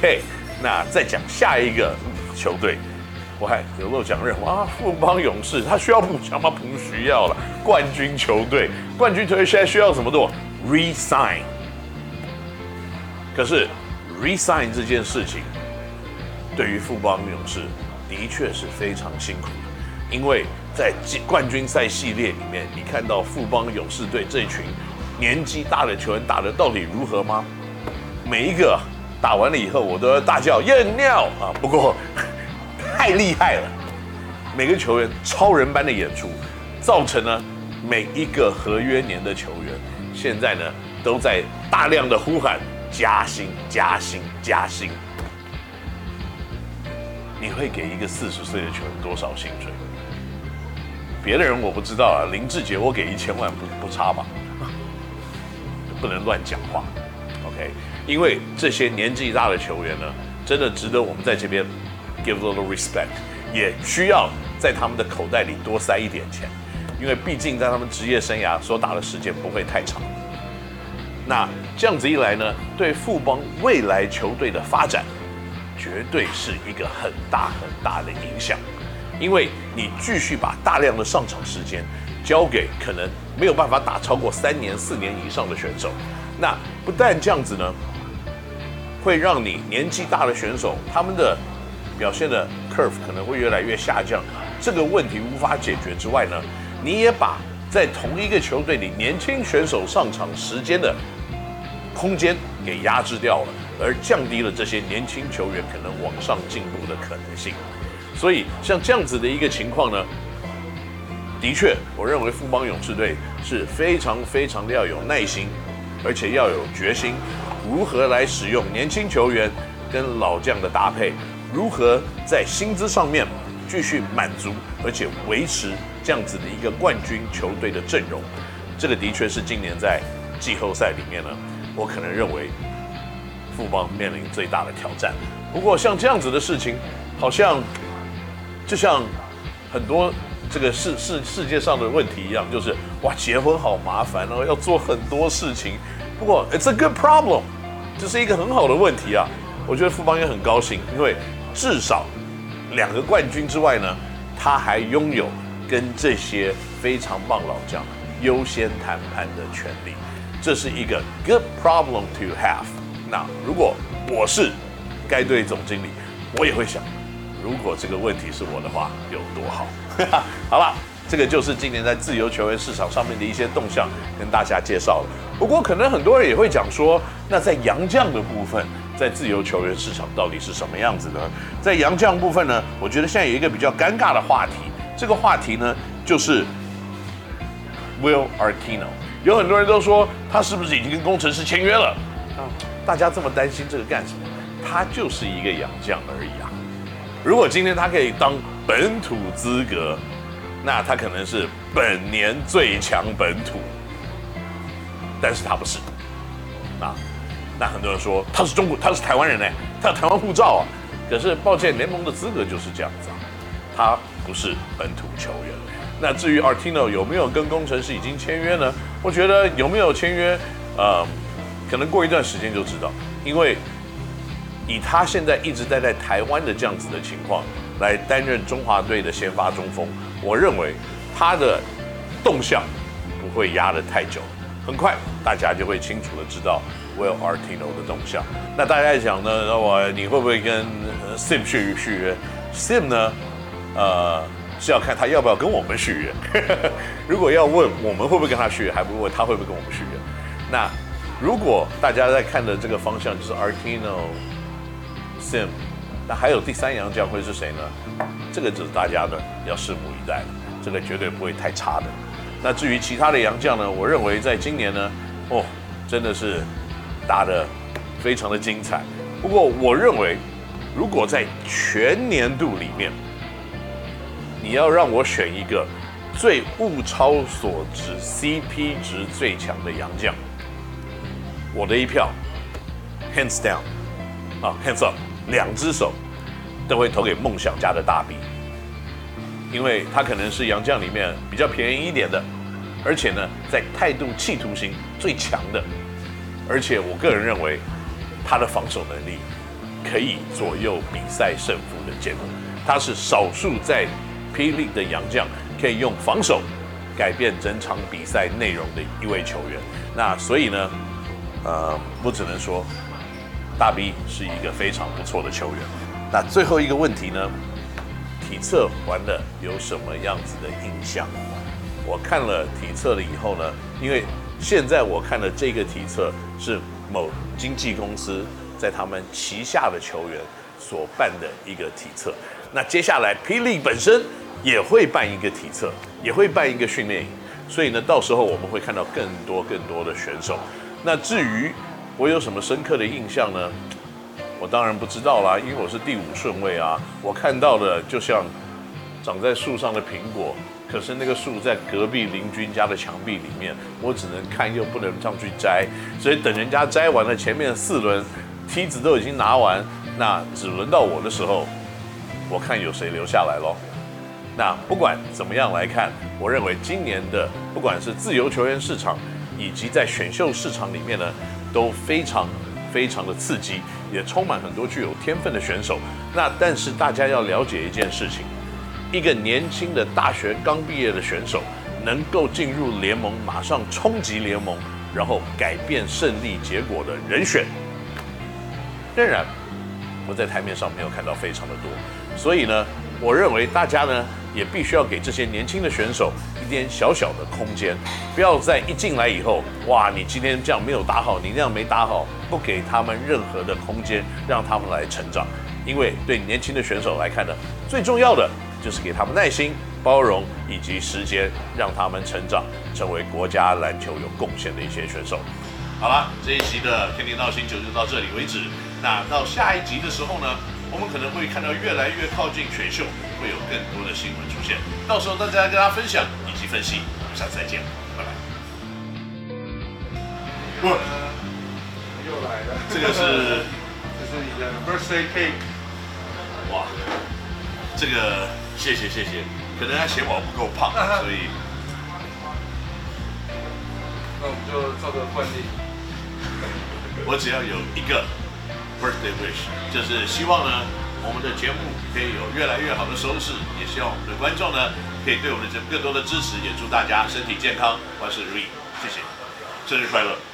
OK，那再讲下一个球队，我还有漏讲任务啊，富邦勇士他需要补强吗？不需要了，冠军球队，冠军球队现在需要什么做？Resign。可是 Resign 这件事情，对于富邦勇士的确是非常辛苦的，因为在冠军赛系列里面，你看到富邦勇士队这群年纪大的球员打得到底如何吗？每一个打完了以后，我都要大叫验尿啊！不过太厉害了，每个球员超人般的演出，造成了每一个合约年的球员现在呢都在大量的呼喊加薪、加薪、加薪。你会给一个四十岁的球员多少薪水？别的人我不知道啊，林志杰我给一千万不不差吧？不能乱讲话，OK？因为这些年纪大的球员呢，真的值得我们在这边 give a little respect，也需要在他们的口袋里多塞一点钱，因为毕竟在他们职业生涯所打的时间不会太长。那这样子一来呢，对富邦未来球队的发展。绝对是一个很大很大的影响，因为你继续把大量的上场时间交给可能没有办法打超过三年、四年以上的选手，那不但这样子呢，会让你年纪大的选手他们的表现的 curve 可能会越来越下降，这个问题无法解决之外呢，你也把在同一个球队里年轻选手上场时间的空间给压制掉了。而降低了这些年轻球员可能往上进步的可能性，所以像这样子的一个情况呢，的确，我认为富邦勇士队是非常非常的要有耐心，而且要有决心，如何来使用年轻球员跟老将的搭配，如何在薪资上面继续满足，而且维持这样子的一个冠军球队的阵容，这个的确是今年在季后赛里面呢，我可能认为。富邦面临最大的挑战。不过像这样子的事情，好像就像很多这个世世世界上的问题一样，就是哇，结婚好麻烦哦，要做很多事情。不过 it's a good problem，这是一个很好的问题啊。我觉得富邦也很高兴，因为至少两个冠军之外呢，他还拥有跟这些非常棒老将优先谈判的权利。这是一个 good problem to have。那如果我是该队总经理，我也会想，如果这个问题是我的话，有多好。好了，这个就是今年在自由球员市场上面的一些动向，跟大家介绍了。不过，可能很多人也会讲说，那在洋将的部分，在自由球员市场到底是什么样子呢？在洋将部分呢，我觉得现在有一个比较尴尬的话题，这个话题呢，就是 Will Artino。有很多人都说，他是不是已经跟工程师签约了？大家这么担心这个干什么？他就是一个洋将而已啊！如果今天他可以当本土资格，那他可能是本年最强本土。但是他不是啊！那很多人说他是中国，他是台湾人呢，他有台湾护照啊。可是抱歉，联盟的资格就是这样子啊，他不是本土球员。那至于 Artino 有没有跟工程师已经签约呢？我觉得有没有签约，呃。可能过一段时间就知道，因为以他现在一直待在台湾的这样子的情况来担任中华队的先发中锋，我认为他的动向不会压得太久，很快大家就会清楚的知道 Will Artino 的动向。那大家在讲呢，那我你会不会跟 Sim 续续约？Sim 呢，呃，是要看他要不要跟我们续约。如果要问我们会不会跟他续约，还不如问他会不会跟我们续约。那。如果大家在看的这个方向就是 Artino Sim，那还有第三洋将会是谁呢？这个就是大家呢要拭目以待了，这个绝对不会太差的。那至于其他的洋将呢，我认为在今年呢，哦，真的是打得非常的精彩。不过我认为，如果在全年度里面，你要让我选一个最物超所值、CP 值最强的洋将。我的一票，hands down，啊，hands up，两只手都会投给梦想家的大 B，因为他可能是洋将里面比较便宜一点的，而且呢，在态度、企图心最强的，而且我个人认为他的防守能力可以左右比赛胜负的结果。他是少数在霹雳的洋将可以用防守改变整场比赛内容的一位球员。那所以呢，呃，我只能说，大 B 是一个非常不错的球员。那最后一个问题呢，体测完了有什么样子的印象？我看了体测了以后呢，因为现在我看的这个体测是某经纪公司在他们旗下的球员所办的一个体测。那接下来霹雳本身也会办一个体测，也会办一个训练营，所以呢，到时候我们会看到更多更多的选手。那至于我有什么深刻的印象呢？我当然不知道啦，因为我是第五顺位啊。我看到的就像长在树上的苹果，可是那个树在隔壁邻居家的墙壁里面，我只能看又不能上去摘，所以等人家摘完了，前面四轮梯子都已经拿完，那只轮到我的时候。我看有谁留下来喽？那不管怎么样来看，我认为今年的不管是自由球员市场，以及在选秀市场里面呢，都非常非常的刺激，也充满很多具有天分的选手。那但是大家要了解一件事情，一个年轻的大学刚毕业的选手能够进入联盟，马上冲击联盟，然后改变胜利结果的人选，仍然我在台面上没有看到非常的多。所以呢，我认为大家呢也必须要给这些年轻的选手一点小小的空间，不要在一进来以后，哇，你今天这样没有打好，你那样没打好，不给他们任何的空间，让他们来成长。因为对年轻的选手来看呢，最重要的就是给他们耐心、包容以及时间，让他们成长，成为国家篮球有贡献的一些选手。好了，这一集的天天闹星球就到这里为止。那到下一集的时候呢，我们可能会看到越来越靠近选秀，会有更多的新闻出现。到时候大家跟大家分享以及分析。我们下次再见，拜拜。哇，又来了，这个是，这是你的 birthday cake。哇，这个谢谢谢谢，可能他嫌我不够胖，所以，那我们就照着惯例，我只要有一个。Birthday wish，就是希望呢，我们的节目可以有越来越好的收视，也希望我们的观众呢，可以对我们的节目更多的支持，也祝大家身体健康，万事如意，谢谢，生日快乐。